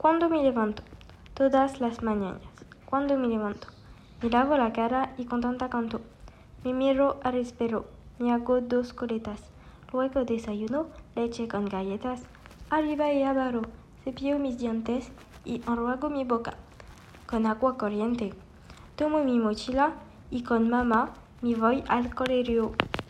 Cuando me levanto, todas las mañanas, cuando me levanto, me lavo la cara y contenta canto. Me miro al espejo, me hago dos coletas, luego desayuno, leche con galletas, arriba y abajo, cepillo mis dientes y enjuago mi boca con agua corriente. Tomo mi mochila y con mamá me voy al colegio.